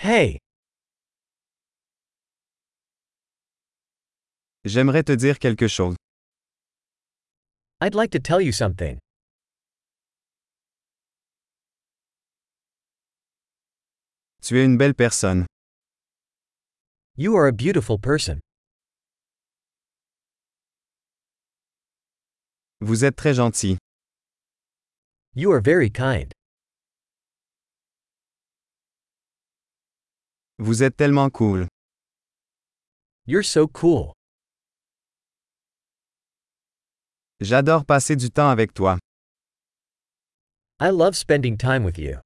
Hey, J'aimerais te dire quelque chose. I'd like to tell you something. Tu es une belle personne. You are a beautiful person. Vous êtes très gentil. You are very kind. Vous êtes tellement cool. You're so cool. J'adore passer du temps avec toi. I love spending time with you.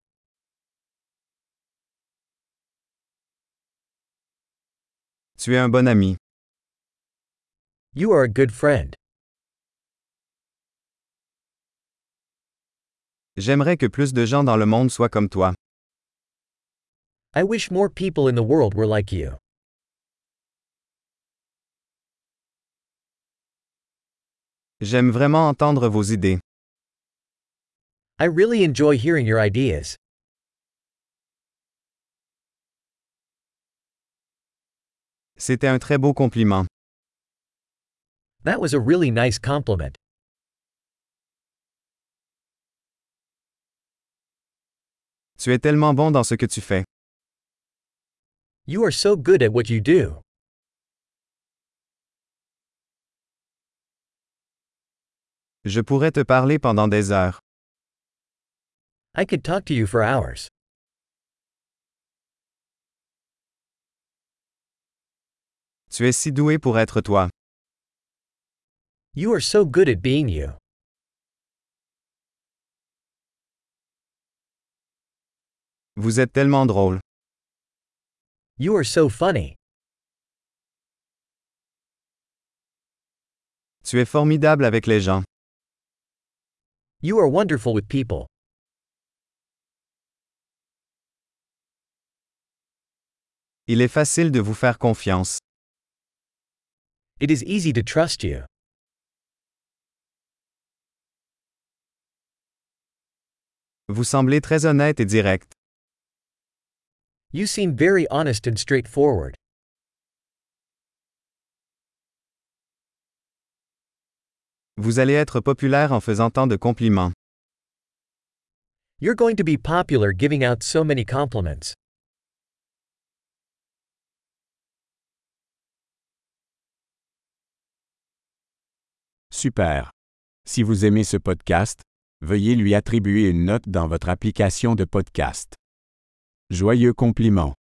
Tu es un bon ami. You are a good friend. J'aimerais que plus de gens dans le monde soient comme toi. I wish more people in the world were like you. J'aime vraiment entendre vos idées. I really enjoy hearing your ideas. C'était un très beau compliment. That was a really nice compliment. Tu es tellement bon dans ce que tu fais. You are so good at what you do. Je pourrais te parler pendant des heures. I could talk to you for hours. Tu es si doué pour être toi. You are so good at being you. Vous êtes tellement drôle. You are so funny. Tu es formidable avec les gens. You are wonderful with people. Il est facile de vous faire confiance. It is easy to trust you. Vous semblez très honnête et direct. You seem very honest and straightforward. Vous allez être populaire en faisant tant de compliments. You're going to be popular giving out so many compliments. Super. Si vous aimez ce podcast, veuillez lui attribuer une note dans votre application de podcast. Joyeux compliment.